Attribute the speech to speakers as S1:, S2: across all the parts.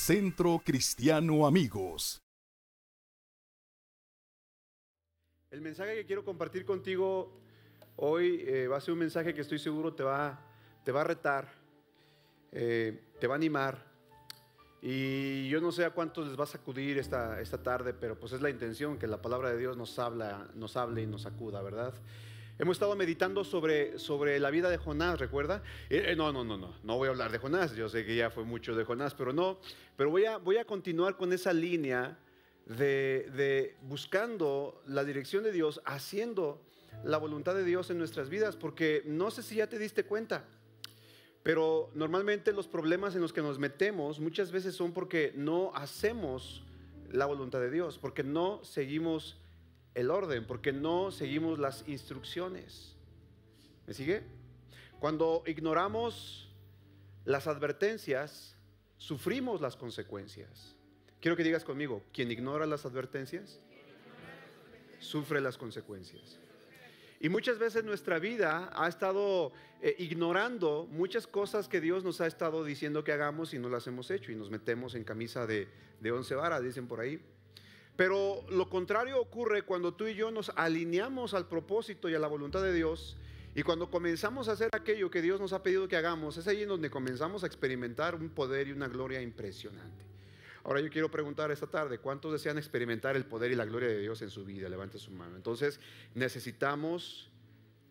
S1: Centro Cristiano Amigos.
S2: El mensaje que quiero compartir contigo hoy eh, va a ser un mensaje que estoy seguro te va, te va a retar, eh, te va a animar. Y yo no sé a cuántos les va a sacudir esta, esta tarde, pero pues es la intención que la palabra de Dios nos, habla, nos hable y nos sacuda, ¿verdad? Hemos estado meditando sobre, sobre la vida de Jonás, ¿recuerda? Eh, no, no, no, no, no voy a hablar de Jonás, yo sé que ya fue mucho de Jonás, pero no, pero voy a, voy a continuar con esa línea de, de buscando la dirección de Dios, haciendo la voluntad de Dios en nuestras vidas, porque no sé si ya te diste cuenta, pero normalmente los problemas en los que nos metemos muchas veces son porque no hacemos la voluntad de Dios, porque no seguimos el orden, porque no seguimos las instrucciones. ¿Me sigue? Cuando ignoramos las advertencias, sufrimos las consecuencias. Quiero que digas conmigo, quien ignora las advertencias, sufre las consecuencias. Y muchas veces nuestra vida ha estado eh, ignorando muchas cosas que Dios nos ha estado diciendo que hagamos y no las hemos hecho y nos metemos en camisa de, de once varas, dicen por ahí. Pero lo contrario ocurre cuando tú y yo nos alineamos al propósito y a la voluntad de Dios y cuando comenzamos a hacer aquello que Dios nos ha pedido que hagamos, es ahí en donde comenzamos a experimentar un poder y una gloria impresionante. Ahora yo quiero preguntar esta tarde, ¿cuántos desean experimentar el poder y la gloria de Dios en su vida? Levante su mano. Entonces necesitamos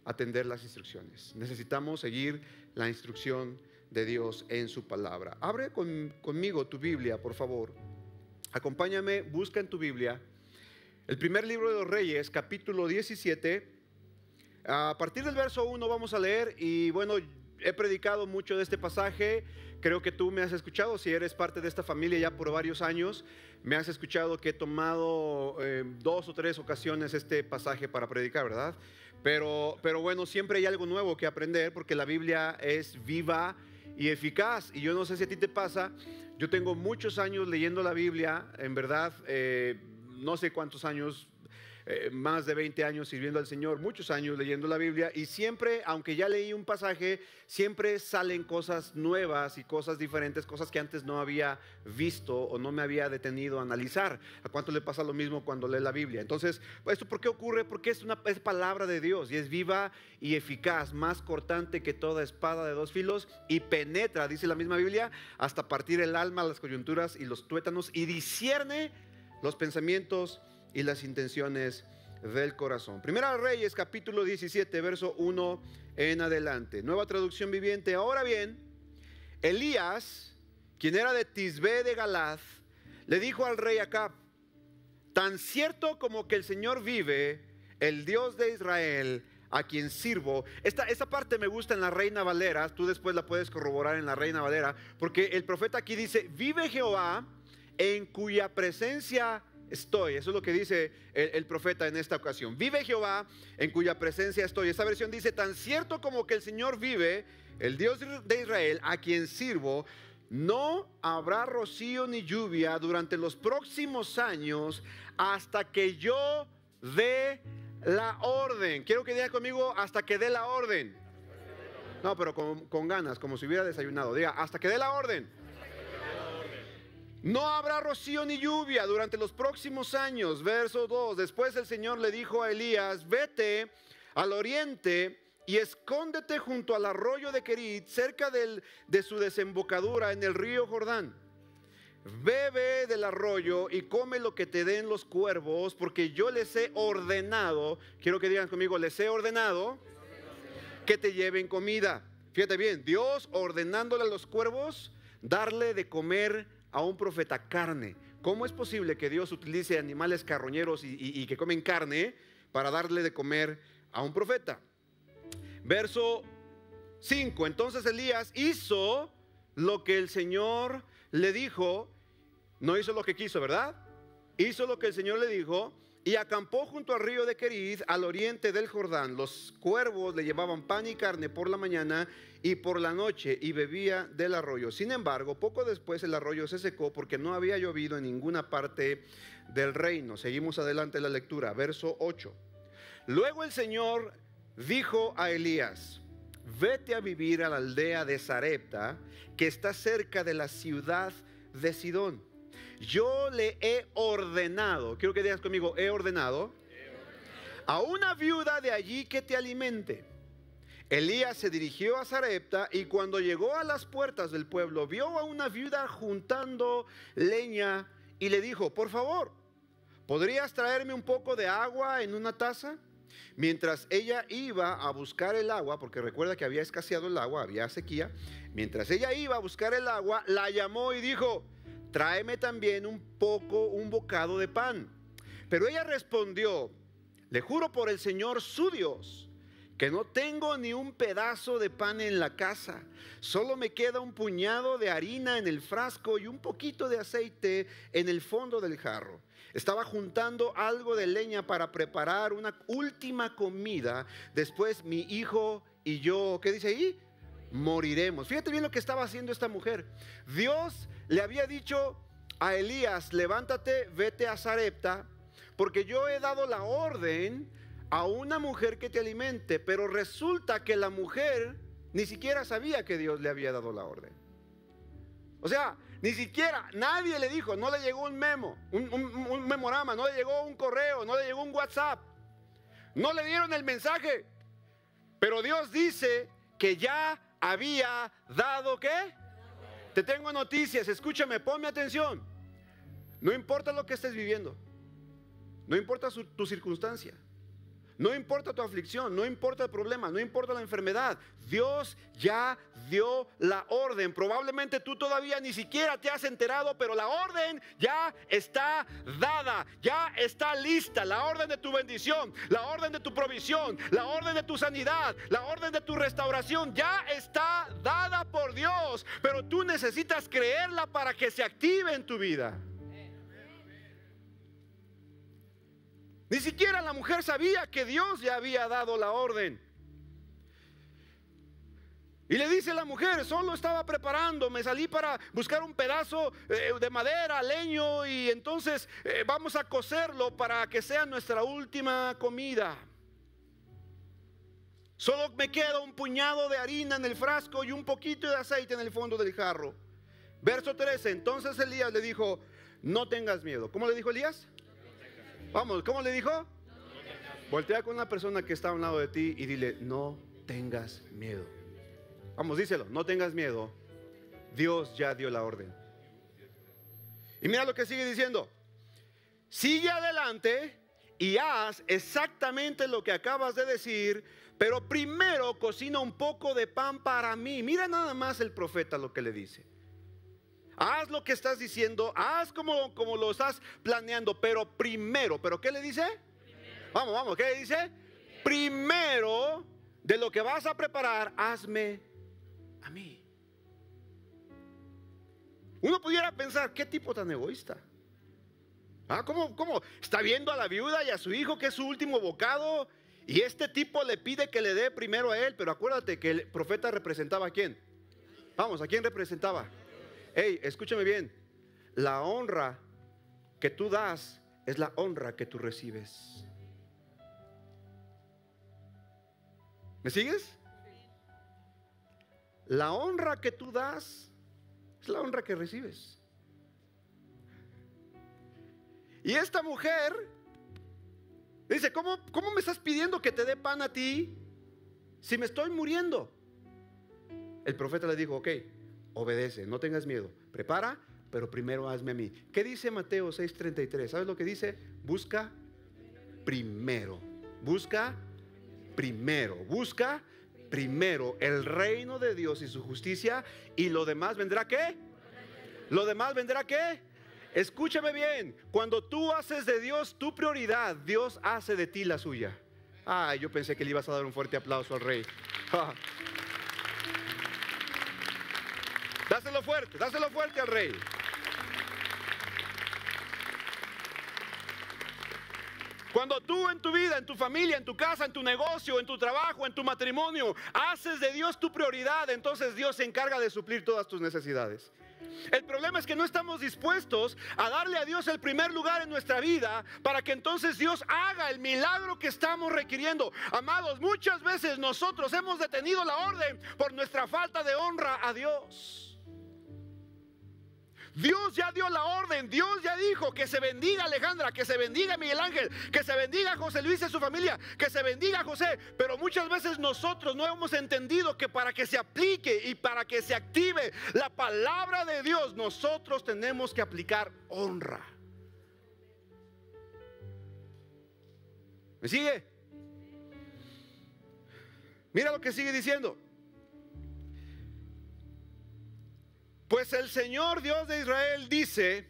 S2: atender las instrucciones, necesitamos seguir la instrucción de Dios en su palabra. Abre conmigo tu Biblia, por favor. Acompáñame, busca en tu Biblia el primer libro de los Reyes, capítulo 17. A partir del verso 1 vamos a leer y bueno, he predicado mucho de este pasaje. Creo que tú me has escuchado, si eres parte de esta familia ya por varios años, me has escuchado que he tomado eh, dos o tres ocasiones este pasaje para predicar, ¿verdad? Pero, pero bueno, siempre hay algo nuevo que aprender porque la Biblia es viva y eficaz. Y yo no sé si a ti te pasa, yo tengo muchos años leyendo la Biblia, en verdad, eh, no sé cuántos años, eh, más de 20 años sirviendo al Señor, muchos años leyendo la Biblia y siempre, aunque ya leí un pasaje, siempre salen cosas nuevas y cosas diferentes, cosas que antes no había visto o no me había detenido a analizar. ¿A cuánto le pasa lo mismo cuando lee la Biblia? Entonces, ¿esto por qué ocurre? Porque es una es palabra de Dios y es viva y eficaz, más cortante que toda espada de dos filos y penetra, dice la misma Biblia, hasta partir el alma, las coyunturas y los tuétanos y discierne los pensamientos y las intenciones del corazón. Primera Reyes capítulo 17, verso 1 en adelante. Nueva traducción viviente. Ahora bien, Elías, quien era de Tisbé de Galaz, le dijo al rey Acab, tan cierto como que el Señor vive, el Dios de Israel, a quien sirvo. Esta, esta parte me gusta en la Reina Valera, tú después la puedes corroborar en la Reina Valera, porque el profeta aquí dice, vive Jehová en cuya presencia estoy. Eso es lo que dice el, profeta en esta ocasión. Vive Jehová en cuya presencia estoy. Esta versión dice, tan cierto como que el Señor vive, el Dios de Israel, a quien sirvo, no habrá rocío ni lluvia durante los próximos años hasta que yo dé la orden. Quiero que diga conmigo hasta que dé la orden. No, pero con, con ganas, como si hubiera desayunado. Diga, hasta que dé la orden. No habrá rocío ni lluvia durante los próximos años. Verso 2. Después el Señor le dijo a Elías, vete al oriente y escóndete junto al arroyo de Kerit, cerca del, de su desembocadura en el río Jordán. Bebe del arroyo y come lo que te den los cuervos, porque yo les he ordenado, quiero que digan conmigo, les he ordenado que te lleven comida. Fíjate bien, Dios ordenándole a los cuervos darle de comer a un profeta carne. ¿Cómo es posible que Dios utilice animales carroñeros y, que comen carne para darle de comer a un profeta? Verso 5. Entonces Elías hizo lo que el Señor le dijo. No hizo lo que quiso, ¿verdad? Hizo lo que el Señor le dijo y acampó junto al río de Querid, al oriente del Jordán. Los cuervos le llevaban pan y carne por la mañana y por la noche y bebía del arroyo. Sin embargo, poco después el arroyo se secó porque no había llovido en ninguna parte del reino. Seguimos adelante la lectura, verso 8. Luego el Señor dijo a Elías, vete a vivir a la aldea de Sarepta, que está cerca de la ciudad de Sidón. Yo le he ordenado, quiero que digas conmigo, he ordenado, a una viuda de allí que te alimente. Elías se dirigió a Sarepta y cuando llegó a las puertas del pueblo vio a una viuda juntando leña y le dijo, por favor, ¿podrías traerme un poco de agua en una taza? Mientras ella iba a buscar el agua, porque recuerda que había escaseado el agua, había sequía, mientras ella iba a buscar el agua, la llamó y dijo, tráeme también un poco, un bocado de pan. Pero ella respondió, le juro por el Señor su Dios, que no tengo ni un pedazo de pan en la casa, solo me queda un puñado de harina en el frasco y un poquito de aceite en el fondo del jarro. Estaba juntando algo de leña para preparar una última comida. Después mi hijo y yo, ¿qué dice ahí? Moriremos. Fíjate bien lo que estaba haciendo esta mujer. Dios le había dicho a Elías, levántate, vete a Sarepta, porque yo he dado la orden a una mujer que te alimente, pero resulta que la mujer ni siquiera sabía que Dios le había dado la orden. O sea, ni siquiera nadie le dijo, no le llegó un memo, un, memorama, no le llegó un correo, no le llegó un WhatsApp, no le dieron el mensaje. Pero Dios dice que ya había dado qué? Te tengo noticias, escúchame, ponme atención. No importa lo que estés viviendo, no importa tu circunstancia. No importa tu aflicción, no importa el problema, no importa la enfermedad. Dios ya dio la orden. Probablemente tú todavía ni siquiera te has enterado, pero la orden ya está dada, ya está lista. La orden de tu bendición, la orden de tu provisión, la orden de tu sanidad, la orden de tu restauración ya está dada por Dios. Pero tú necesitas creerla para que se active en tu vida. Ni siquiera la mujer sabía que Dios ya había dado la orden. Y le dice la mujer, solo estaba preparando, me salí para buscar un pedazo eh, de madera, leño, y entonces eh, vamos a cocerlo para que sea nuestra última comida. Solo me queda un puñado de harina en el frasco y un poquito de aceite en el fondo del jarro. Verso 13, entonces Elías le dijo, no tengas miedo. ¿Cómo le dijo Elías? Vamos, ¿cómo le dijo? Voltea con una persona que está a un lado de ti y dile, no tengas miedo. Vamos, díselo, no tengas miedo. Dios ya dio la orden. Y mira lo que sigue diciendo. Sigue adelante y haz exactamente lo que acabas de decir, pero primero cocina un poco de pan para mí. Mira nada más el profeta lo que le dice haz lo que estás diciendo, haz como, como lo estás planeando, pero primero, ¿pero qué le dice? Vamos, vamos, ¿qué le dice? Primero. de lo que vas a preparar, hazme a mí. Uno pudiera pensar, ¿qué tipo tan egoísta? Ah, ¿cómo, ¿Cómo? Está viendo a la viuda y a su hijo que es su último bocado y este tipo le pide que le dé primero a él, pero acuérdate que el profeta representaba a quién. Vamos, ¿a quién representaba? Hey, escúchame bien, la honra que tú das es la honra que tú recibes. ¿Me sigues? La honra que tú das es la honra que recibes. Y esta mujer dice, ¿cómo, ¿cómo me estás pidiendo que te dé pan a ti si me estoy muriendo? El profeta le dijo, ok, obedece, no tengas miedo, prepara, pero primero hazme a mí. ¿Qué dice Mateo 6:33? ¿Sabes lo que dice? Busca primero, busca primero, busca primero el reino de Dios y su justicia y lo demás vendrá qué? Lo demás vendrá qué? Escúchame bien, cuando tú haces de Dios tu prioridad, Dios hace de ti la suya. Ay, yo pensé que le ibas a dar un fuerte aplauso al rey. Dáselo fuerte, dáselo fuerte al rey. Cuando tú en tu vida, en tu familia, en tu casa, en tu negocio, en tu trabajo, en tu matrimonio, haces de Dios tu prioridad, entonces Dios se encarga de suplir todas tus necesidades. El problema es que no estamos dispuestos a darle a Dios el primer lugar en nuestra vida para que entonces Dios haga el milagro que estamos requiriendo. Amados, muchas veces nosotros hemos detenido la orden por nuestra falta de honra a Dios. Dios ya dio la orden, Dios ya dijo que se bendiga Alejandra, que se bendiga Miguel Ángel, que se bendiga José Luis y su familia, que se bendiga José. Pero muchas veces nosotros no hemos entendido que para que se aplique y para que se active la palabra de Dios, nosotros tenemos que aplicar honra. ¿Me sigue? Mira lo que sigue diciendo. Pues el Señor Dios de Israel dice,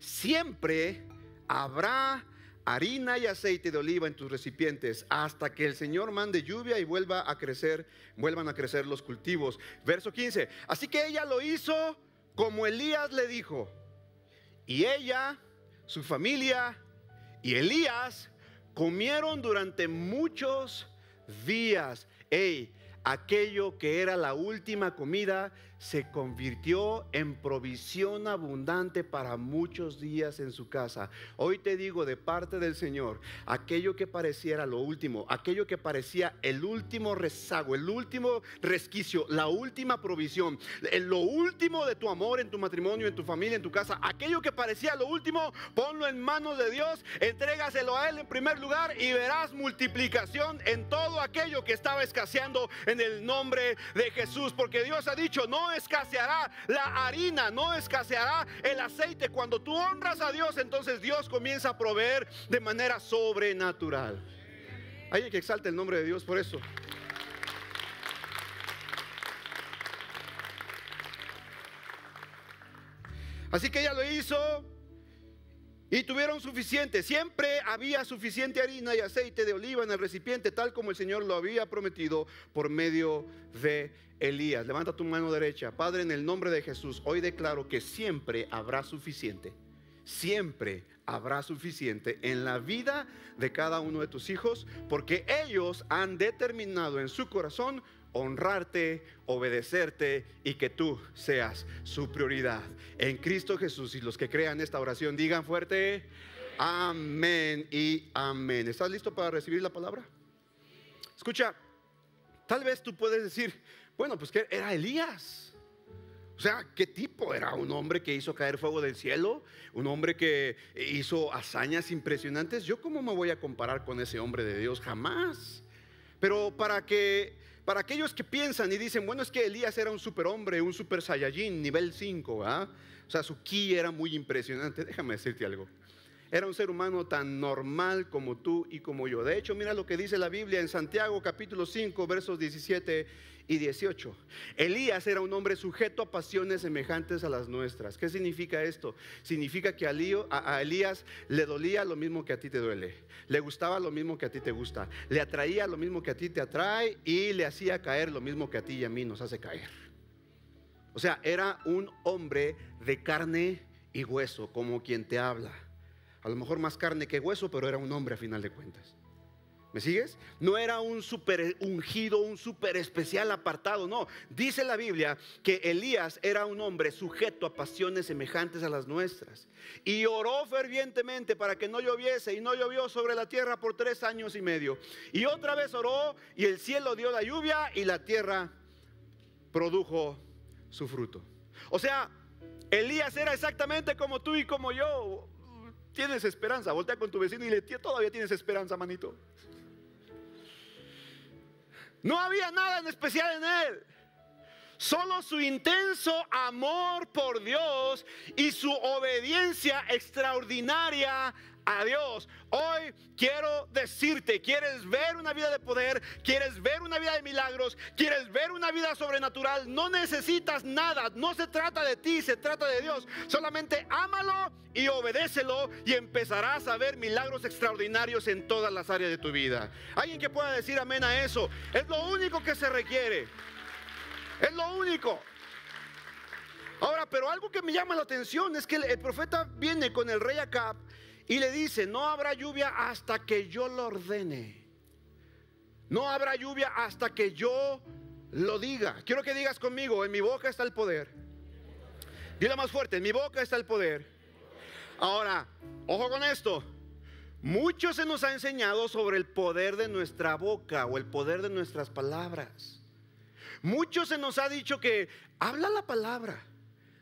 S2: siempre habrá harina y aceite de oliva en tus recipientes hasta que el Señor mande lluvia y vuelva a crecer, vuelvan a crecer los cultivos. Verso 15. Así que ella lo hizo como Elías le dijo. Y ella, su familia y Elías comieron durante muchos días. Ey, aquello que era la última comida se convirtió en provisión abundante para muchos días en su casa. Hoy te digo de parte del Señor, aquello que pareciera lo último, aquello que parecía el último rezago, el último resquicio, la última provisión, lo último de tu amor en tu matrimonio, en tu familia, en tu casa, aquello que parecía lo último, ponlo en manos de Dios, entrégaselo a Él en primer lugar y verás multiplicación en todo aquello que estaba escaseando en el nombre de Jesús, porque Dios ha dicho, no escaseará la harina, no escaseará el aceite. Cuando tú honras a Dios, entonces Dios comienza a proveer de manera sobrenatural. Hay que exalte el nombre de Dios por eso. Así que ella lo hizo y tuvieron suficiente. Siempre había suficiente harina y aceite de oliva en el recipiente, tal como el Señor lo había prometido por medio de Elías. Levanta tu mano derecha. Padre, en el nombre de Jesús, hoy declaro que siempre habrá suficiente. Siempre habrá suficiente en la vida de cada uno de tus hijos, porque ellos han determinado en su corazón honrarte, obedecerte y que tú seas su prioridad. En Cristo Jesús y los que crean esta oración digan fuerte, amén y amén. ¿Estás listo para recibir la palabra? Escucha, tal vez tú puedes decir, bueno, pues que era Elías. O sea, ¿qué tipo? Era un hombre que hizo caer fuego del cielo, un hombre que hizo hazañas impresionantes. ¿Yo cómo me voy a comparar con ese hombre de Dios? Jamás. Pero para que para aquellos que piensan y dicen, bueno, es que Elías era un superhombre, un super saiyajin, nivel 5, O sea, su ki era muy impresionante. Déjame decirte algo. Era un ser humano tan normal como tú y como yo. De hecho, mira lo que dice la Biblia en Santiago capítulo 5, versos 17 y 18. Elías era un hombre sujeto a pasiones semejantes a las nuestras. ¿Qué significa esto? Significa que a Elías le dolía lo mismo que a ti te duele, le gustaba lo mismo que a ti te gusta, le atraía lo mismo que a ti te atrae y le hacía caer lo mismo que a ti y a mí nos hace caer. O sea, era un hombre de carne y hueso, como quien te habla. A lo mejor más carne que hueso, pero era un hombre a final de cuentas. ¿Me sigues? No era un super ungido, un super especial apartado, no. Dice la Biblia que Elías era un hombre sujeto a pasiones semejantes a las nuestras. Y oró fervientemente para que no lloviese y no llovió sobre la tierra por tres años y medio. Y otra vez oró y el cielo dio la lluvia y la tierra produjo su fruto. O sea, Elías era exactamente como tú y como yo. Tienes esperanza, voltea con tu vecino y le todavía tienes esperanza, manito. No había nada en especial en él. Solo su intenso amor por Dios y su obediencia extraordinaria a Dios. Hoy quiero decirte, ¿quieres ver una vida de poder? ¿Quieres ver una vida de milagros? ¿Quieres ver una vida sobrenatural? No necesitas nada, no se trata de ti, se trata de Dios. Solamente ámalo y obedécelo y empezarás a ver milagros extraordinarios en todas las áreas de tu vida. Alguien que pueda decir amén a eso. Es lo único que se requiere. Es lo único. Ahora, pero algo que me llama la atención es que el, profeta viene con el rey Acab y le dice, no habrá lluvia hasta que yo lo ordene. No habrá lluvia hasta que yo lo diga. Quiero que digas conmigo, en mi boca está el poder. Dile más fuerte, en mi boca está el poder. Ahora, ojo con esto. Mucho se nos ha enseñado sobre el poder de nuestra boca o el poder de nuestras palabras. Mucho se nos ha dicho que habla la palabra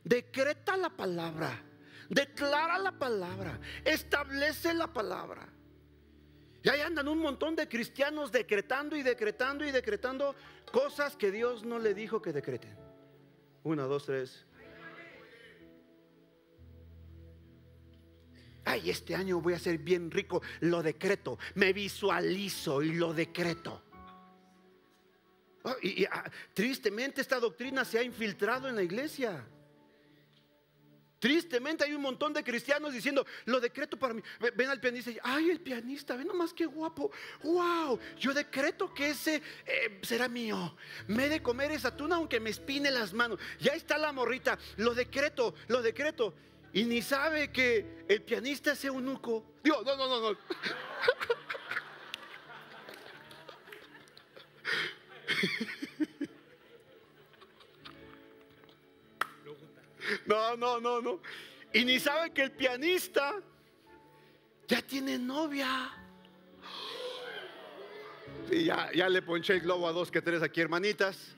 S2: decreta la palabra, declara la palabra, establece la palabra. Y ahí andan un montón de cristianos decretando y decretando y decretando cosas que Dios no le dijo que decreten. Una, dos, tres. Ay, este año voy a ser bien rico. Lo decreto. Me visualizo y lo decreto. Oh, y, ah, tristemente esta doctrina se ha infiltrado en la iglesia. Tristemente hay un montón de cristianos diciendo, lo decreto para mí. Ven al pianista y ay, el pianista, ven nomás qué guapo. Wow, yo decreto que ese eh, será mío. Me he de comer esa tuna aunque me espine las manos. Ya está la morrita, lo decreto, lo decreto. Y ni sabe que el pianista es eunuco. Dios, no, no, no, no. No, no, no, no. Y ni sabe que el pianista ya tiene novia. Y ya, ya le ponché el globo a dos que tres aquí, hermanitas,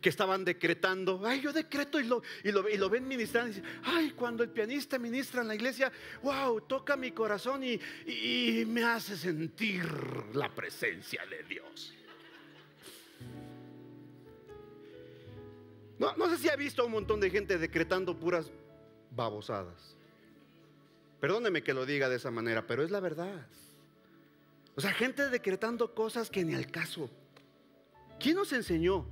S2: que estaban decretando. Ay, yo decreto y lo, y lo, y lo ven ministrando. Y ay, cuando el pianista ministra en la iglesia, wow, toca mi corazón y, y me hace sentir la presencia de Dios. No, sé si ha visto un montón de gente decretando puras babosadas. Perdóneme que lo diga de esa manera, pero es la verdad. O sea, gente decretando cosas que ni al caso. ¿Quién nos enseñó?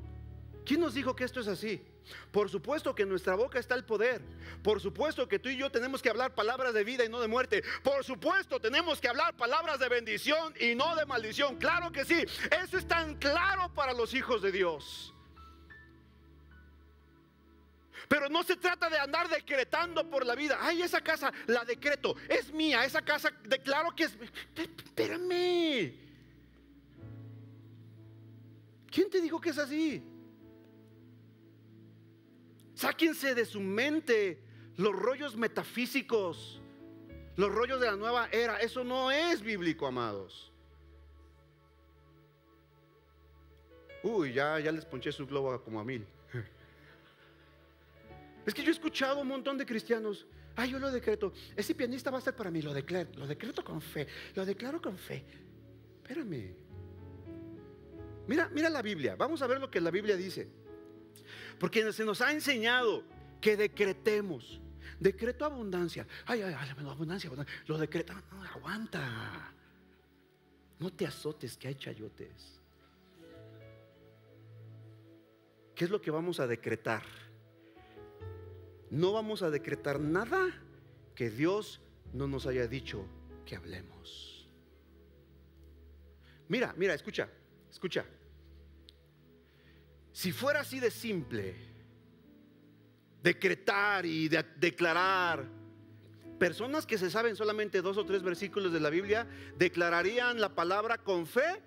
S2: ¿Quién nos dijo que esto es así? Por supuesto que en nuestra boca está el poder. Por supuesto que tú y yo tenemos que hablar palabras de vida y no de muerte. Por supuesto tenemos que hablar palabras de bendición y no de maldición. Claro que sí. Eso es tan claro para los hijos de Dios. Pero no se trata de andar decretando por la vida. Ay, esa casa la decreto, es mía, esa casa declaro que es... Espérame. ¿Quién te dijo que es así? Sáquense de su mente los rollos metafísicos, los rollos de la nueva era. Eso no es bíblico, amados. Uy, ya, ya les ponché su globo como a mil. Es que yo he escuchado un montón de cristianos. Ay, yo lo decreto. Ese pianista va a ser para mí. Lo decreto, lo decreto con fe. Lo declaro con fe. Espérame. Mira, mira la Biblia. Vamos a ver lo que la Biblia dice. Porque se nos ha enseñado que decretemos. Decreto abundancia. Ay, ay, ay, abundancia, abundancia. Lo decreta. Aguanta. No te azotes que hay chayotes. ¿Qué es lo que vamos a decretar? No vamos a decretar nada que Dios no nos haya dicho que hablemos. Mira, mira, escucha, escucha. Si fuera así de simple, decretar y declarar, personas que se saben solamente dos o tres versículos de la Biblia, declararían la palabra con fe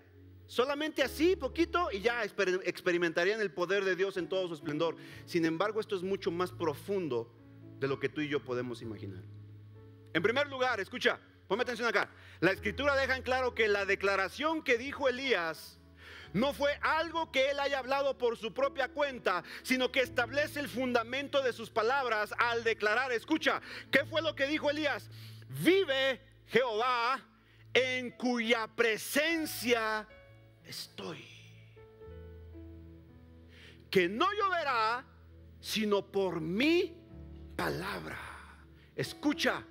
S2: Solamente así, poquito, y ya experimentarían el poder de Dios en todo su esplendor. Sin embargo, esto es mucho más profundo de lo que tú y yo podemos imaginar. En primer lugar, escucha, ponme atención acá. La escritura deja en claro que la declaración que dijo Elías no fue algo que él haya hablado por su propia cuenta, sino que establece el fundamento de sus palabras al declarar, escucha, ¿qué fue lo que dijo Elías? Vive Jehová en cuya presencia estoy. Que no lloverá, sino por mi palabra. Escucha,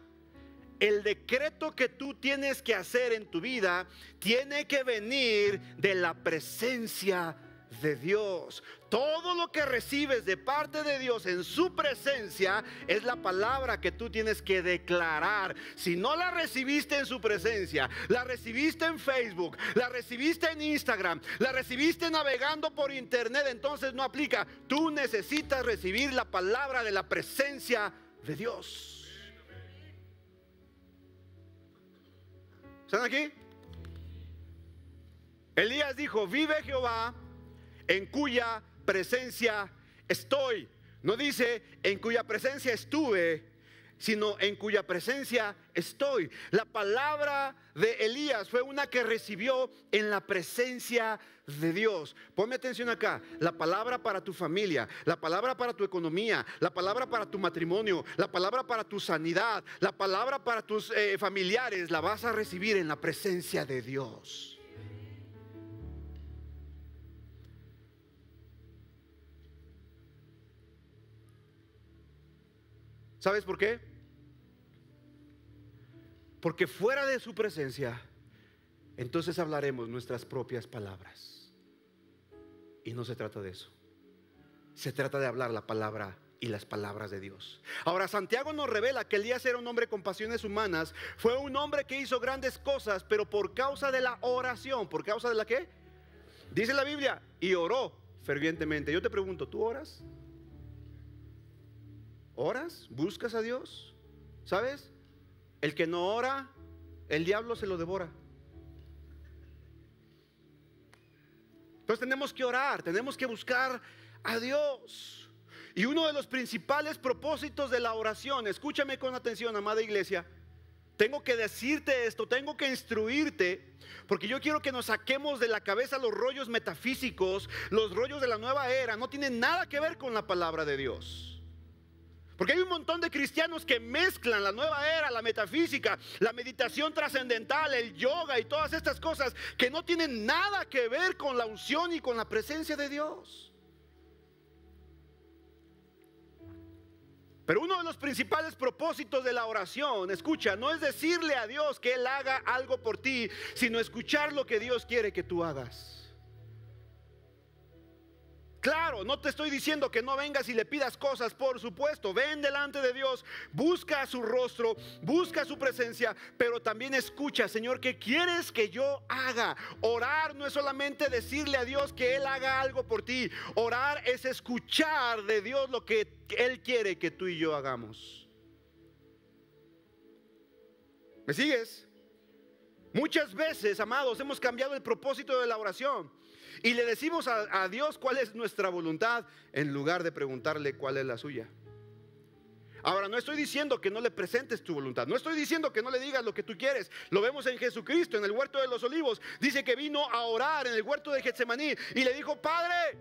S2: el decreto que tú tienes que hacer en tu vida tiene que venir de la presencia de Dios. Todo lo que recibes de parte de Dios en su presencia es la palabra que tú tienes que declarar. Si no la recibiste en su presencia, la recibiste en Facebook, la recibiste en Instagram, la recibiste navegando por internet, entonces no aplica. Tú necesitas recibir la palabra de la presencia de Dios. ¿Están aquí? Elías dijo, vive Jehová en cuya presencia estoy. No dice en cuya presencia estuve. sino en cuya presencia estoy. La palabra de Elías fue una que recibió en la presencia de Dios. Ponme atención acá. La palabra para tu familia, la palabra para tu economía, la palabra para tu matrimonio, la palabra para tu sanidad, la palabra para tus eh, familiares, la vas a recibir en la presencia de Dios. ¿Sabes por qué? Porque fuera de su presencia, entonces hablaremos nuestras propias palabras. Y no se trata de eso. Se trata de hablar la palabra y las palabras de Dios. Ahora, Santiago nos revela que Elías era un hombre con pasiones humanas, fue un hombre que hizo grandes cosas, pero por causa de la oración, ¿por causa de la qué? Dice la Biblia, y oró fervientemente. Yo te pregunto, ¿tú oras? ¿Oras? ¿Buscas a Dios? ¿Sabes? El que no ora, el diablo se lo devora. Entonces tenemos que orar, tenemos que buscar a Dios. Y uno de los principales propósitos de la oración, escúchame con atención, amada iglesia, tengo que decirte esto, tengo que instruirte, porque yo quiero que nos saquemos de la cabeza los rollos metafísicos, los rollos de la nueva era, no tienen nada que ver con la palabra de Dios. Porque hay un montón de cristianos que mezclan la nueva era, la metafísica, la meditación trascendental, el yoga y todas estas cosas que no tienen nada que ver con la unción y con la presencia de Dios. Pero uno de los principales propósitos de la oración, escucha, no es decirle a Dios que Él haga algo por ti, sino escuchar lo que Dios quiere que tú hagas. Claro, no te estoy diciendo que no vengas y le pidas cosas, por supuesto, ven delante de Dios, busca su rostro, busca su presencia, pero también escucha, Señor, ¿qué quieres que yo haga? Orar no es solamente decirle a Dios que Él haga algo por ti, orar es escuchar de Dios lo que Él quiere que tú y yo hagamos. ¿Me sigues? Muchas veces, amados, hemos cambiado el propósito de la oración. Y le decimos a, Dios cuál es nuestra voluntad en lugar de preguntarle cuál es la suya. Ahora, no estoy diciendo que no le presentes tu voluntad, no estoy diciendo que no le digas lo que tú quieres. Lo vemos en Jesucristo, en el huerto de los olivos. Dice que vino a orar en el huerto de Getsemaní y le dijo, Padre,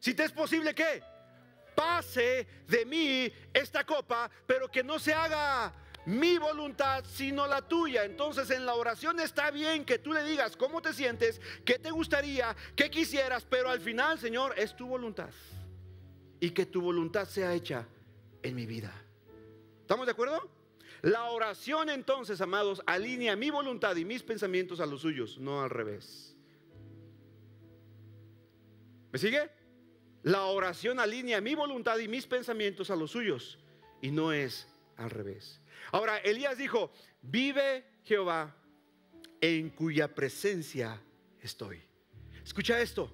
S2: si te es posible que pase de mí esta copa, pero que no se haga mi voluntad, sino la tuya. Entonces en la oración está bien que tú le digas cómo te sientes, qué te gustaría, qué quisieras, pero al final, Señor, es tu voluntad. Y que tu voluntad sea hecha en mi vida. ¿Estamos de acuerdo? La oración entonces, amados, alinea mi voluntad y mis pensamientos a los suyos, no al revés. ¿Me sigue? La oración alinea mi voluntad y mis pensamientos a los suyos y no es al revés. Ahora, Elías dijo, vive Jehová en cuya presencia estoy. Escucha esto,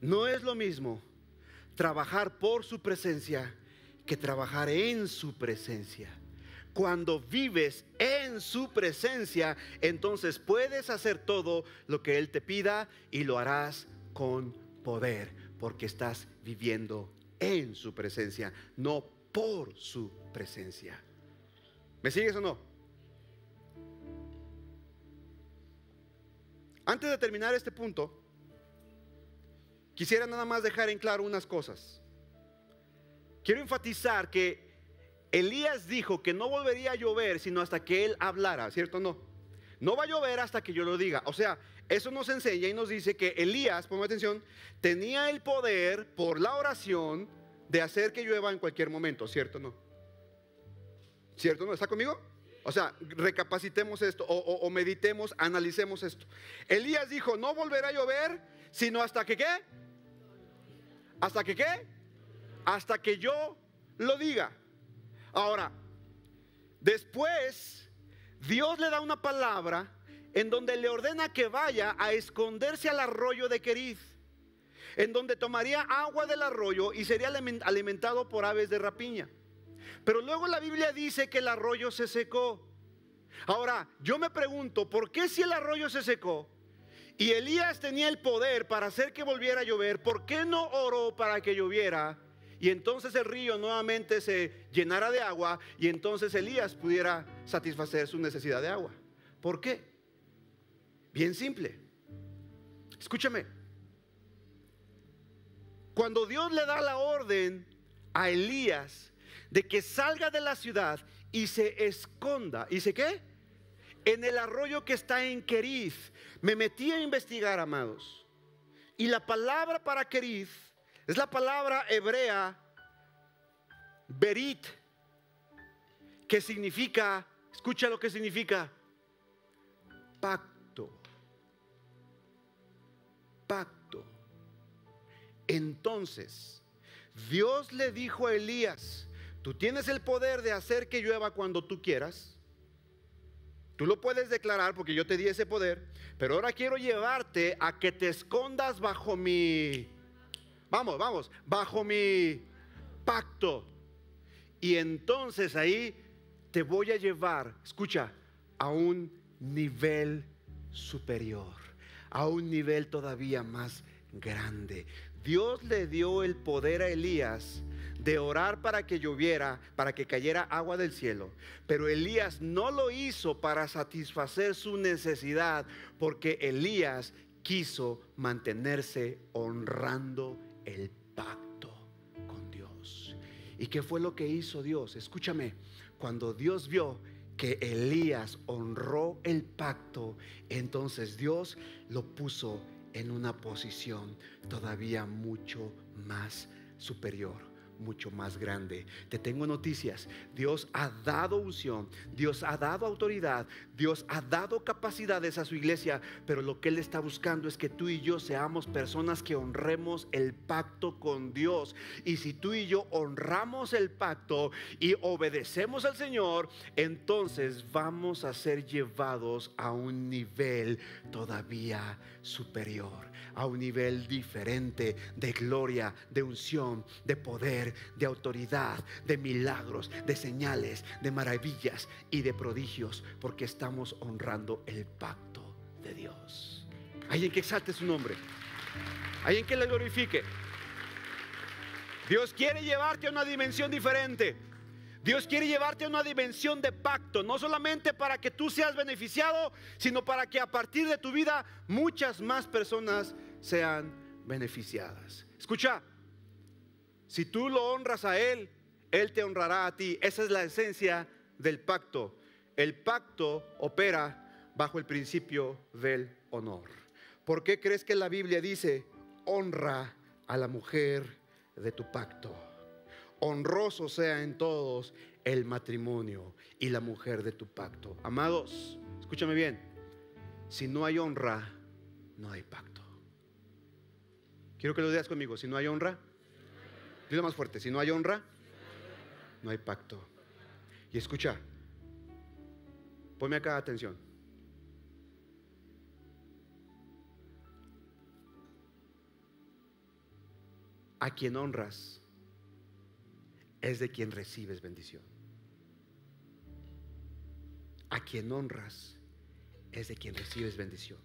S2: no es lo mismo trabajar por su presencia que trabajar en su presencia. Cuando vives en su presencia, entonces puedes hacer todo lo que Él te pida y lo harás con poder, porque estás viviendo en su presencia, no por su presencia. ¿Me sigues o no? Antes de terminar este punto, quisiera nada más dejar en claro unas cosas. Quiero enfatizar que Elías dijo que no volvería a llover sino hasta que él hablara, ¿cierto o no? No va a llover hasta que yo lo diga. O sea, eso nos enseña y nos dice que Elías, ponme atención, tenía el poder por la oración de hacer que llueva en cualquier momento, ¿cierto o no? ¿Cierto? ¿No está conmigo? O sea, recapacitemos esto o, meditemos, analicemos esto. Elías dijo, no volverá a llover, sino hasta que qué? ¿Hasta que qué? Hasta que yo lo diga. Ahora, después, Dios le da una palabra en donde le ordena que vaya a esconderse al arroyo de Queriz, en donde tomaría agua del arroyo y sería alimentado por aves de rapiña. Pero luego la Biblia dice que el arroyo se secó. Ahora, yo me pregunto, ¿por qué si el arroyo se secó y Elías tenía el poder para hacer que volviera a llover, ¿por qué no oró para que lloviera y entonces el río nuevamente se llenara de agua y entonces Elías pudiera satisfacer su necesidad de agua. ¿Por qué? Bien simple. Escúchame. Cuando Dios le da la orden a Elías de que salga de la ciudad y se esconda, ¿y se qué? En el arroyo que está en Queriz. Me metí a investigar, amados. Y la palabra para Queriz es la palabra hebrea berit, que significa, escucha lo que significa, pacto. Pacto. Entonces, Dios le dijo a Elías, tú tienes el poder de hacer que llueva cuando tú quieras. Tú lo puedes declarar porque yo te di ese poder, pero ahora quiero llevarte a que te escondas bajo mi, vamos, vamos, bajo mi pacto. Y entonces ahí te voy a llevar, escucha, a un nivel superior, a un nivel todavía más grande. Dios le dio el poder a Elías de orar para que lloviera, para que cayera agua del cielo. Pero Elías no lo hizo para satisfacer su necesidad, porque Elías quiso mantenerse honrando el pacto con Dios. ¿Y qué fue lo que hizo Dios? Escúchame, cuando Dios vio que Elías honró el pacto, entonces Dios lo puso en una posición todavía mucho más superior mucho más grande. Te tengo noticias. Dios ha dado unción, Dios ha dado autoridad, Dios ha dado capacidades a su iglesia, pero lo que Él está buscando es que tú y yo seamos personas que honremos el pacto con Dios. Y si tú y yo honramos el pacto y obedecemos al Señor, entonces vamos a ser llevados a un nivel todavía superior, a un nivel diferente de gloria, de unción, de poder de autoridad, de milagros, de señales, de maravillas y de prodigios, porque estamos honrando el pacto de Dios. Hay en que exalte su nombre, hay en que le glorifique. Dios quiere llevarte a una dimensión diferente. Dios quiere llevarte a una dimensión de pacto, no solamente para que tú seas beneficiado, sino para que a partir de tu vida muchas más personas sean beneficiadas. Escucha, si tú lo honras a Él, Él te honrará a ti. Esa es la esencia del pacto. El pacto opera bajo el principio del honor. ¿Por qué crees que la Biblia dice, honra a la mujer de tu pacto? Honroso sea en todos el matrimonio y la mujer de tu pacto. Amados, escúchame bien, si no hay honra, no hay pacto. Quiero que lo digas conmigo, si no hay honra, Dile más fuerte, si no hay honra, no hay pacto. Y escucha, ponme acá atención. A quien honras es de quien recibes bendición. A quien honras es de quien recibes bendición.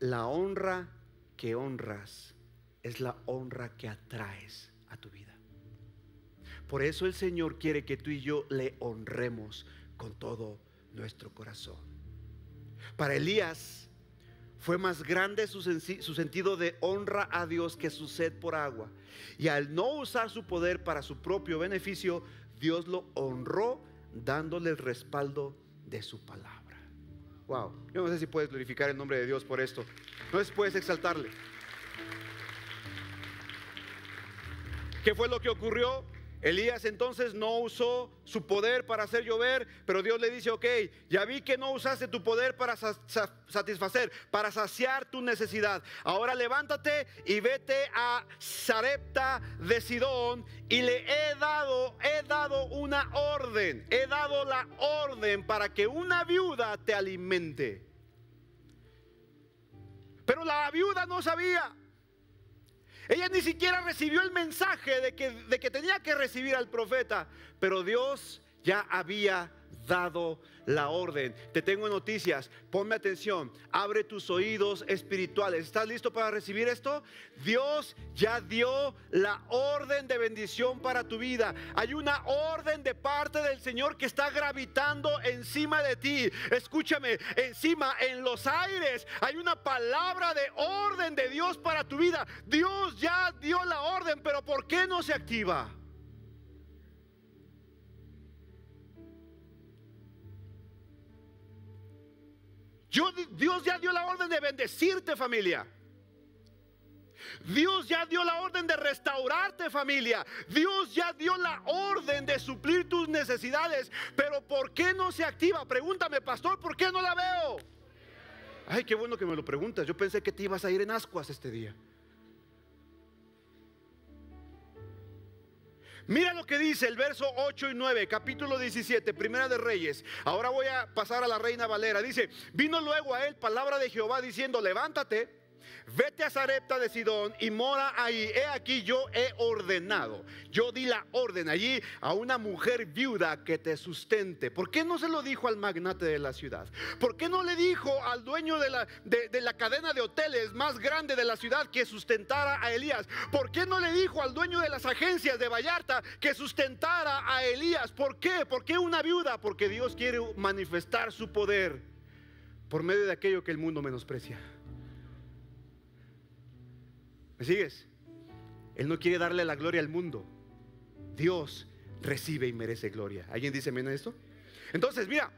S2: La honra que honras es la honra que atraes a tu vida. Por eso el Señor quiere que tú y yo le honremos con todo nuestro corazón. Para Elías fue más grande su, sentido de honra a Dios que su sed por agua. Y al no usar su poder para su propio beneficio, Dios lo honró dándole el respaldo de su palabra. Wow, yo no sé si puedes glorificar el nombre de Dios por esto. No sé si puedes exaltarle. ¿Qué fue lo que ocurrió? Elías entonces no usó su poder para hacer llover, pero Dios le dice, ok, ya vi que no usaste tu poder para satisfacer, para saciar tu necesidad. Ahora levántate y vete a Sarepta de Sidón y le he dado, he dado una orden, he dado la orden para que una viuda te alimente. Pero la viuda no sabía. Ella ni siquiera recibió el mensaje de que, de que tenía que recibir al profeta, pero Dios ya había dado la orden. Te tengo noticias, ponme atención, abre tus oídos espirituales. ¿Estás listo para recibir esto? Dios ya dio la orden de bendición para tu vida. Hay una orden de parte del Señor que está gravitando encima de ti. Escúchame, encima en los aires hay una palabra de orden de Dios para tu vida. Dios ya dio la orden, pero ¿por qué no se activa? Dios ya dio la orden de bendecirte familia. Dios ya dio la orden de restaurarte familia. Dios ya dio la orden de suplir tus necesidades. Pero ¿por qué no se activa? Pregúntame, pastor, ¿por qué no la veo? Ay, qué bueno que me lo preguntas. Yo pensé que te ibas a ir en ascuas este día. Mira lo que dice el verso 8 y 9, capítulo 17, Primera de Reyes. Ahora voy a pasar a la Reina Valera. Dice, vino luego a él palabra de Jehová diciendo, levántate vete a Zarepta de Sidón y mora ahí. He aquí yo he ordenado, yo di la orden allí a una mujer viuda que te sustente. ¿Por qué no se lo dijo al magnate de la ciudad? ¿Por qué no le dijo al dueño de la, de, la cadena de hoteles más grande de la ciudad que sustentara a Elías? ¿Por qué no le dijo al dueño de las agencias de Vallarta que sustentara a Elías? ¿Por qué? ¿Por qué una viuda? Porque Dios quiere manifestar su poder por medio de aquello que el mundo menosprecia. ¿Me sigues? Él no quiere darle la gloria al mundo. Dios recibe y merece gloria. ¿Alguien dice amén a esto? Entonces, mira,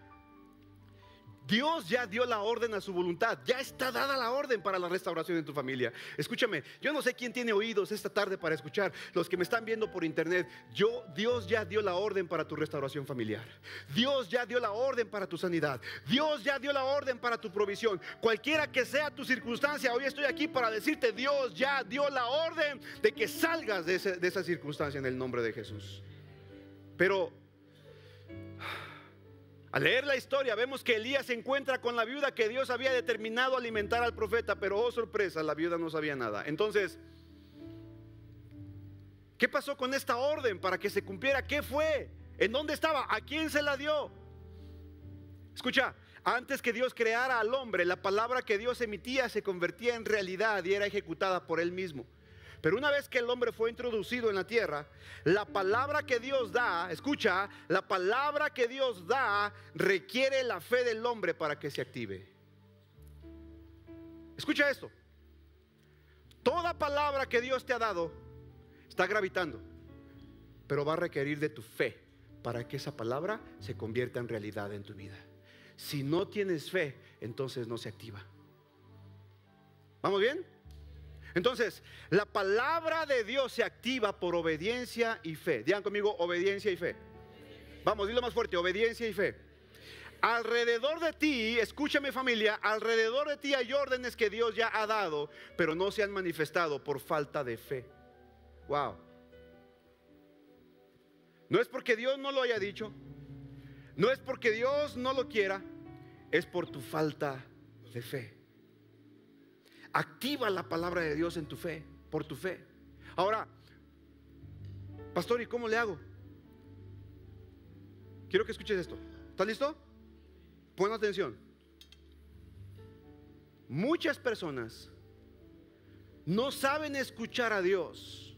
S2: Dios ya dio la orden a su voluntad, ya está dada la orden para la restauración en tu familia. Escúchame, yo no sé quién tiene oídos esta tarde para escuchar, los que me están viendo por internet, yo Dios ya dio la orden para tu restauración familiar. Dios ya dio la orden para tu sanidad. Dios ya dio la orden para tu provisión. Cualquiera que sea tu circunstancia, hoy estoy aquí para decirte, Dios ya dio la orden de que salgas de, de esa circunstancia en el nombre de Jesús. Pero al leer la historia vemos que Elías se encuentra con la viuda que Dios había determinado alimentar al profeta, pero oh sorpresa, la viuda no sabía nada. Entonces, ¿qué pasó con esta orden para que se cumpliera? ¿Qué fue? ¿En dónde estaba? ¿A quién se la dio? Escucha, antes que Dios creara al hombre, la palabra que Dios emitía se convertía en realidad y era ejecutada por él mismo. Pero una vez que el hombre fue introducido en la tierra, la palabra que Dios da, escucha, la palabra que Dios da requiere la fe del hombre para que se active. Escucha esto. Toda palabra que Dios te ha dado está gravitando, pero va a requerir de tu fe para que esa palabra se convierta en realidad en tu vida. Si no tienes fe, entonces no se activa. ¿Vamos bien? Entonces, la palabra de Dios se activa por obediencia y fe. Digan conmigo, obediencia y fe. Vamos, dilo más fuerte, obediencia y fe. Alrededor de ti, escúchame familia, alrededor de ti hay órdenes que Dios ya ha dado, pero no se han manifestado por falta de fe. Wow. No es porque Dios no lo haya dicho, no es porque Dios no lo quiera, es por tu falta de fe. Activa la palabra de Dios en tu fe, por tu fe. Ahora, pastor, ¿y cómo le hago? Quiero que escuches esto. ¿Estás listo? Pon atención. Muchas personas no saben escuchar a Dios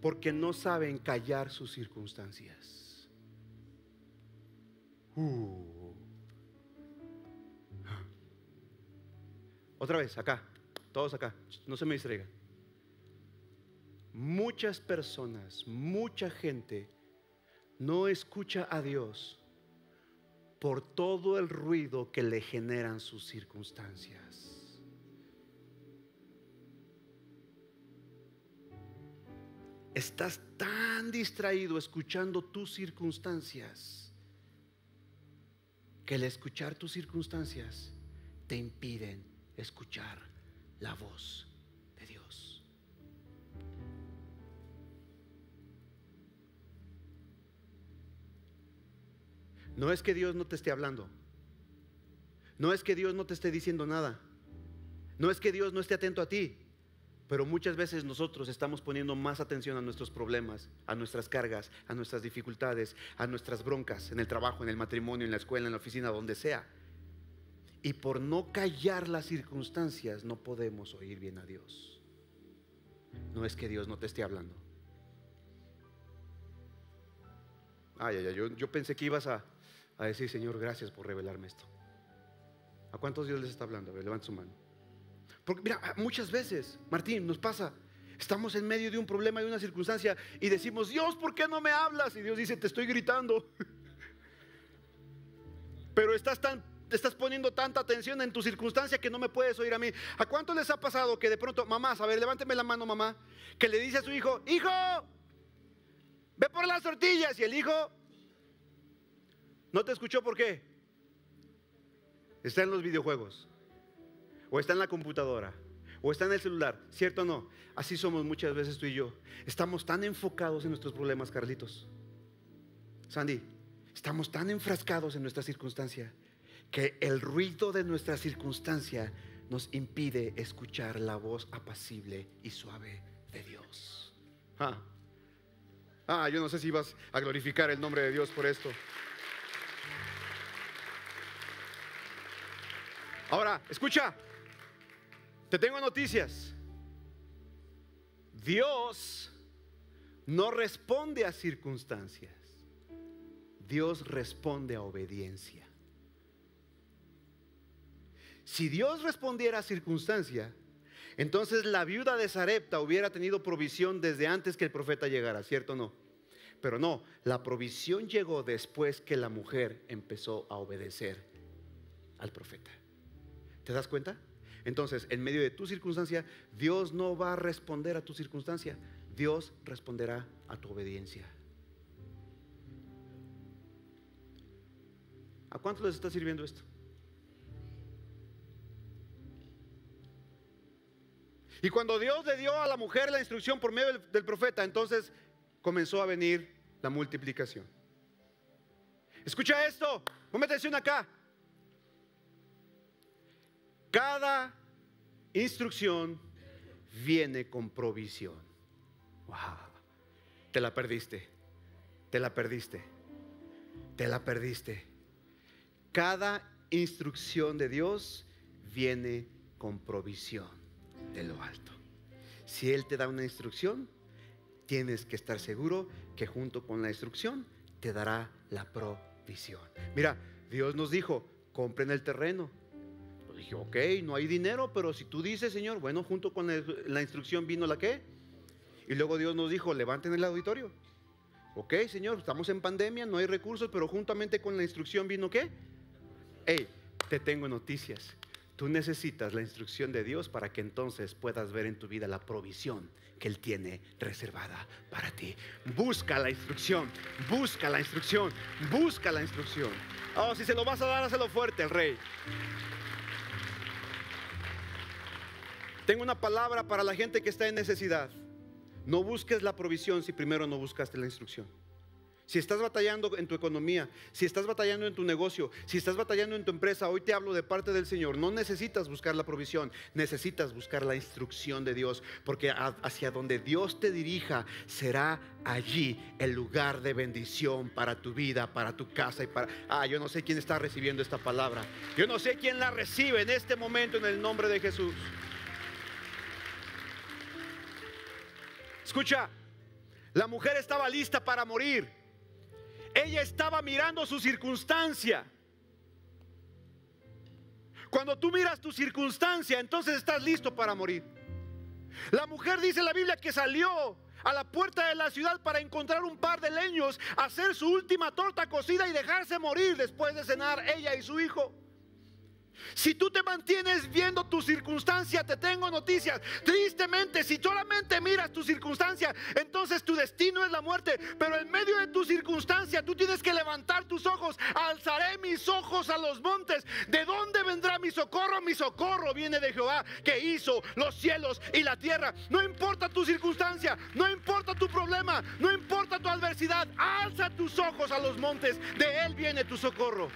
S2: porque no saben callar sus circunstancias. Uh. Otra vez, acá, todos acá, no se me distraigan. Muchas personas, mucha gente no escucha a Dios por todo el ruido que le generan sus circunstancias. Estás tan distraído escuchando tus circunstancias que el escuchar tus circunstancias te impiden escuchar la voz de Dios. No es que Dios no te esté hablando. No es que Dios no te esté diciendo nada. No es que Dios no esté atento a ti. Pero muchas veces nosotros estamos poniendo más atención a nuestros problemas, a nuestras cargas, a nuestras dificultades, a nuestras broncas en el trabajo, en el matrimonio, en la escuela, en la oficina, donde sea. Y por no callar las circunstancias no podemos oír bien a Dios. No es que Dios no te esté hablando. Ay, ay, ay, yo, pensé que ibas a, decir, Señor, gracias por revelarme esto. ¿A cuántos Dios les está hablando? Levanta su mano. Porque mira, muchas veces, Martín, nos pasa, estamos en medio de un problema, de una circunstancia y decimos, Dios, ¿por qué no me hablas? Y Dios dice, te estoy gritando. Pero estás tan estás poniendo tanta atención en tu circunstancia que no me puedes oír a mí. ¿A cuánto les ha pasado que de pronto, mamá, a ver, levánteme la mano, mamá, que le dice a su hijo, hijo, ve por las tortillas y el hijo no te escuchó por qué? Está en los videojuegos o está en la computadora, o está en el celular, ¿cierto o no? Así somos muchas veces tú y yo. Estamos tan enfocados en nuestros problemas, Carlitos. Sandy, estamos tan enfrascados en nuestra circunstancia que el ruido de nuestra circunstancia nos impide escuchar la voz apacible y suave de Dios. Ah, ah yo no sé si vas a glorificar el nombre de Dios por esto. Ahora, escucha, te tengo noticias. Dios no responde a circunstancias. Dios responde a obediencia. Si Dios respondiera a circunstancia, entonces la viuda de Sarepta hubiera tenido provisión desde antes que el profeta llegara, ¿cierto o no? Pero no, la provisión llegó después que la mujer empezó a obedecer al profeta. ¿Te das cuenta? Entonces, en medio de tu circunstancia, Dios no va a responder a tu circunstancia, Dios responderá a tu obediencia. ¿A cuántos les está sirviendo esto? Y cuando Dios le dio a la mujer la instrucción por medio del, profeta, entonces comenzó a venir la multiplicación. Escucha esto, ponme atención acá. Cada instrucción viene con provisión. Wow. Te la perdiste. Te la perdiste. Te la perdiste. Cada instrucción de Dios viene con provisión de lo alto. Si Él te da una instrucción, tienes que estar seguro que junto con la instrucción te dará la provisión. Mira, Dios nos dijo, compren el terreno, dije, ok, no hay dinero, pero si tú dices, Señor, bueno, junto con la instrucción vino la qué. Y luego Dios nos dijo, levanten el auditorio. Ok, Señor, estamos en pandemia, no hay recursos, pero juntamente con la instrucción vino qué. Hey, te tengo noticias. Tú necesitas la instrucción de Dios para que entonces puedas ver en tu vida la provisión que Él tiene reservada para ti. Busca la instrucción, busca la instrucción, busca la instrucción. Oh, si se lo vas a dar, hazlo fuerte, el rey. Tengo una palabra para la gente que está en necesidad. No busques la provisión si primero no buscaste la instrucción. Si estás batallando en tu economía, si estás batallando en tu negocio, si estás batallando en tu empresa, hoy te hablo de parte del Señor. No necesitas buscar la provisión, necesitas buscar la instrucción de Dios, porque hacia donde Dios te dirija será allí el lugar de bendición para tu vida, para tu casa y para... Ah, yo no sé quién está recibiendo esta palabra. Yo no sé quién la recibe en este momento en el nombre de Jesús. Escucha, la mujer estaba lista para morir. Ella estaba mirando su circunstancia. Cuando tú miras tu circunstancia, entonces estás listo para morir. La mujer dice en la Biblia que salió a la puerta de la ciudad para encontrar un par de leños, hacer su última torta cocida y dejarse morir después de cenar ella y su hijo. Si tú te mantienes viendo tu circunstancia, te tengo noticias. Tristemente, si solamente miras tu circunstancia, entonces tu destino es la muerte. Pero en medio de tu circunstancia, tú tienes que levantar tus ojos. Alzaré mis ojos a los montes. ¿De dónde vendrá mi socorro? Mi socorro viene de Jehová, que hizo los cielos y la tierra. No importa tu circunstancia, no importa tu problema, no importa tu adversidad. Alza tus ojos a los montes. De Él viene tu socorro.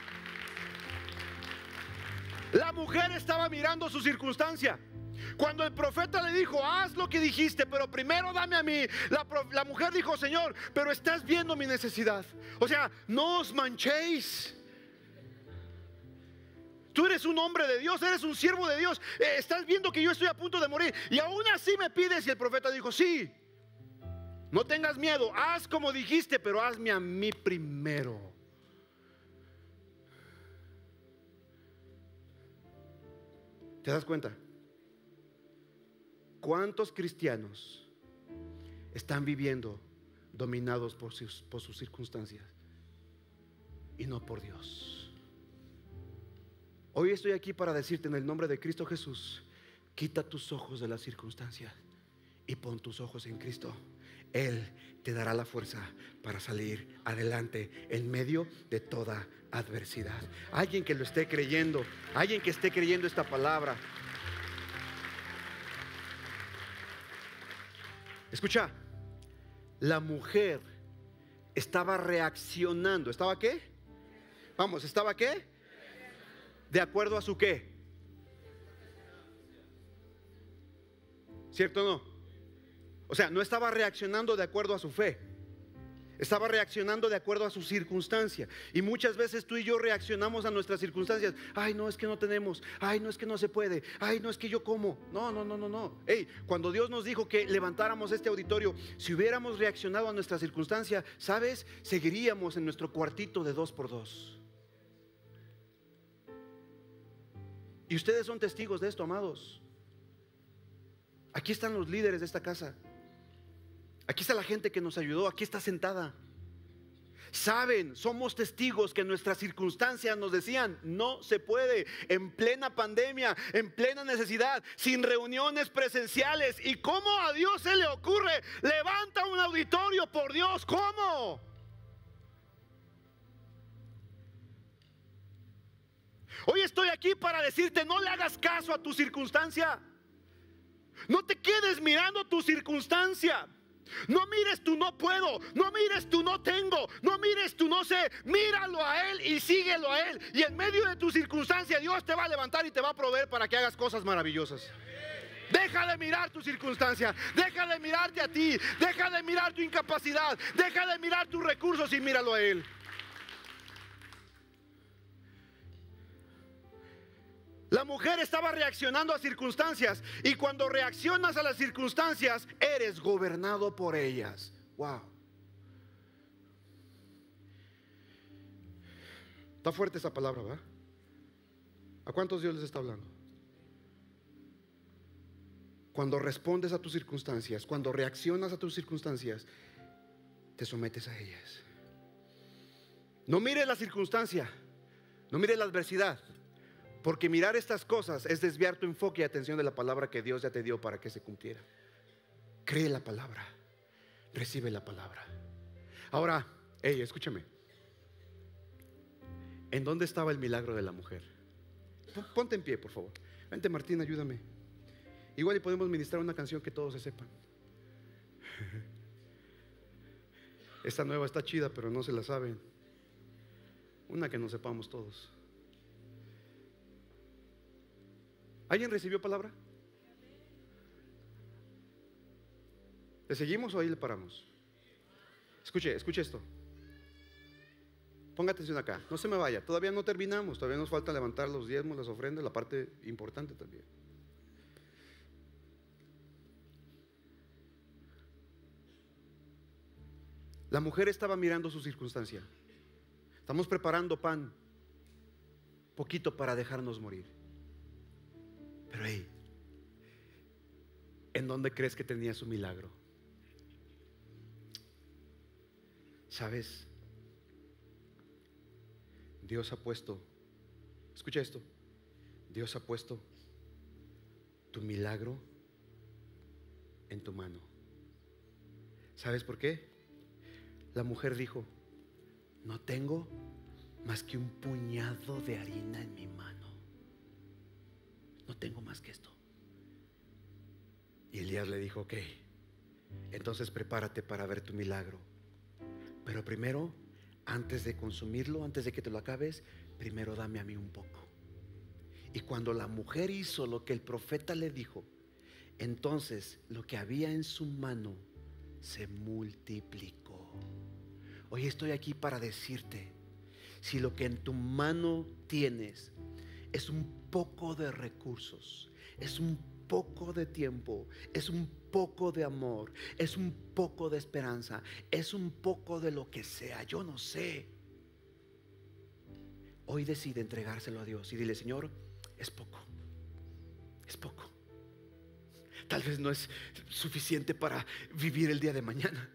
S2: La mujer estaba mirando su circunstancia. Cuando el profeta le dijo, haz lo que dijiste, pero primero dame a mí, la, mujer dijo, Señor, pero estás viendo mi necesidad. O sea, no os manchéis. Tú eres un hombre de Dios, eres un siervo de Dios. Eh, estás viendo que yo estoy a punto de morir. Y aún así me pides. Y el profeta dijo, sí, no tengas miedo, haz como dijiste, pero hazme a mí primero. ¿Te das cuenta? ¿Cuántos cristianos están viviendo dominados por sus, circunstancias y no por Dios? Hoy estoy aquí para decirte en el nombre de Cristo Jesús, quita tus ojos de las circunstancias y pon tus ojos en Cristo. Él te dará la fuerza para salir adelante en medio de toda adversidad. Alguien que lo esté creyendo, alguien que esté creyendo esta palabra. Escucha, la mujer estaba reaccionando. ¿Estaba qué? Vamos, ¿estaba qué? De acuerdo a su qué. ¿Cierto o no? O sea, no estaba reaccionando de acuerdo a su fe. Estaba reaccionando de acuerdo a su circunstancia. Y muchas veces tú y yo reaccionamos a nuestras circunstancias. Ay, no, es que no tenemos. Ay, no, es que no se puede. Ay, no, es que yo como. No, no, no, no, no. Hey, cuando Dios nos dijo que levantáramos este auditorio, si hubiéramos reaccionado a nuestra circunstancia, ¿sabes? Seguiríamos en nuestro cuartito de dos por dos. Y ustedes son testigos de esto, amados. Aquí están los líderes de esta casa. Aquí está la gente que nos ayudó, aquí está sentada. Saben, somos testigos que nuestras circunstancias nos decían, no se puede, en plena pandemia, en plena necesidad, sin reuniones presenciales. ¿Y cómo a Dios se le ocurre? Levanta un auditorio, por Dios, ¿cómo? Hoy estoy aquí para decirte, no le hagas caso a tu circunstancia. No te quedes mirando tu circunstancia. No mires tú no puedo, no mires tú no tengo, no mires tú no sé, míralo a Él y síguelo a Él. Y en medio de tu circunstancia Dios te va a levantar y te va a proveer para que hagas cosas maravillosas. Deja de mirar tu circunstancia, deja de mirarte a ti, deja de mirar tu incapacidad, deja de mirar tus recursos y míralo a Él. La mujer estaba reaccionando a circunstancias y cuando reaccionas a las circunstancias eres gobernado por ellas. Wow. Está fuerte esa palabra, ¿verdad? ¿A cuántos Dios les está hablando? Cuando respondes a tus circunstancias, cuando reaccionas a tus circunstancias, te sometes a ellas. No mires la circunstancia, no mires la adversidad. Porque mirar estas cosas es desviar tu enfoque y atención de la palabra que Dios ya te dio para que se cumpliera. Cree la palabra, recibe la palabra. Ahora, hey, escúchame. ¿En dónde estaba el milagro de la mujer? Ponte en pie, por favor. Vente, Martín, ayúdame. Igual y podemos ministrar una canción que todos se sepan. Esta nueva está chida, pero no se la saben. Una que nos sepamos todos. ¿Alguien recibió palabra? ¿Le seguimos o ahí le paramos? Escuche, escuche esto. Ponga atención acá, no se me vaya, todavía no terminamos, todavía nos falta levantar los diezmos, las ofrendas, la parte importante también. La mujer estaba mirando su circunstancia. Estamos preparando pan, poquito para dejarnos morir. Pero hey, ¿en dónde crees que tenía su milagro? ¿Sabes? Dios ha puesto, escucha esto, Dios ha puesto tu milagro en tu mano. ¿Sabes por qué? La mujer dijo, no tengo más que un puñado de harina en mi mano. Tengo más que esto. Y Elías le dijo, ok, entonces prepárate para ver tu milagro. Pero primero, antes de consumirlo, antes de que te lo acabes, primero dame a mí un poco. Y cuando la mujer hizo lo que el profeta le dijo, Entonces lo que había en su mano se multiplicó. Hoy estoy aquí para decirte, si lo que en tu mano tienes es un poco de recursos, es un poco de tiempo, es un poco de amor, es un poco de esperanza, es un poco de lo que sea, yo no sé. Hoy decide entregárselo a Dios y dile, Señor, es poco, es poco. Tal vez no es suficiente para vivir el día de mañana.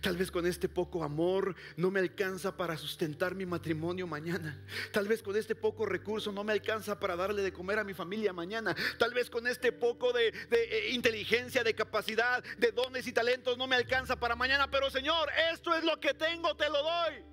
S2: Tal vez con este poco amor no me alcanza para sustentar mi matrimonio mañana. Tal vez con este poco recurso no me alcanza para darle de comer a mi familia mañana. Tal vez con este poco de, eh, inteligencia, de capacidad, de dones y talentos no me alcanza para mañana. Pero Señor, esto es lo que tengo, te lo doy.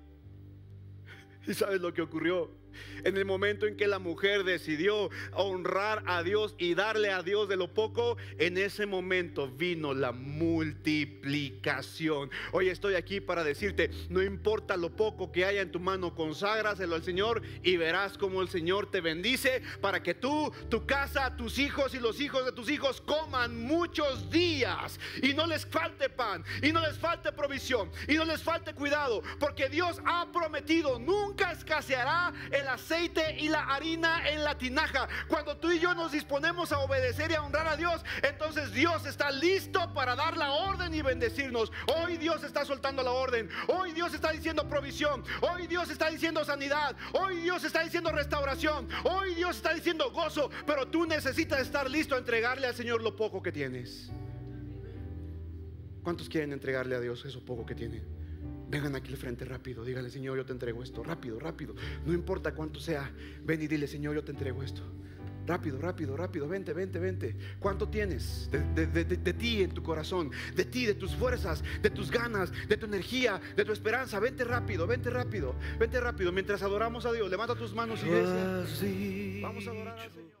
S2: ¿Y sabes lo que ocurrió? En el momento en que la mujer decidió honrar a Dios y darle a Dios de lo poco, en ese momento vino la multiplicación. Hoy estoy aquí para decirte, no importa lo poco que haya en tu mano, conságraselo al Señor y verás cómo el Señor te bendice para que tú, tu casa, tus hijos y los hijos de tus hijos coman muchos días y no les falte pan y no les falte provisión y no les falte cuidado, porque Dios ha prometido, nunca escaseará el aceite y la harina en la tinaja. Cuando tú y yo nos disponemos a obedecer y a honrar a Dios, entonces Dios está listo para dar la orden y bendecirnos. Hoy Dios está soltando la orden. Hoy Dios está diciendo provisión. Hoy Dios está diciendo sanidad. Hoy Dios está diciendo restauración. Hoy Dios está diciendo gozo. Pero tú necesitas estar listo a entregarle al Señor lo poco que tienes. ¿Cuántos quieren entregarle a Dios eso poco que tienen? Vengan aquí al frente rápido. Dígale, Señor, yo te entrego esto. Rápido, rápido. No importa cuánto sea. Ven y dile, Señor, yo te entrego esto. Rápido, rápido, rápido. Vente, vente, vente. ¿Cuánto tienes de, ti en tu corazón? De ti, de tus fuerzas, de tus ganas, de tu energía, de tu esperanza. Vente rápido, vente rápido. Vente rápido. Mientras adoramos a Dios, levanta tus manos, iglesia. Vamos a adorar al Señor.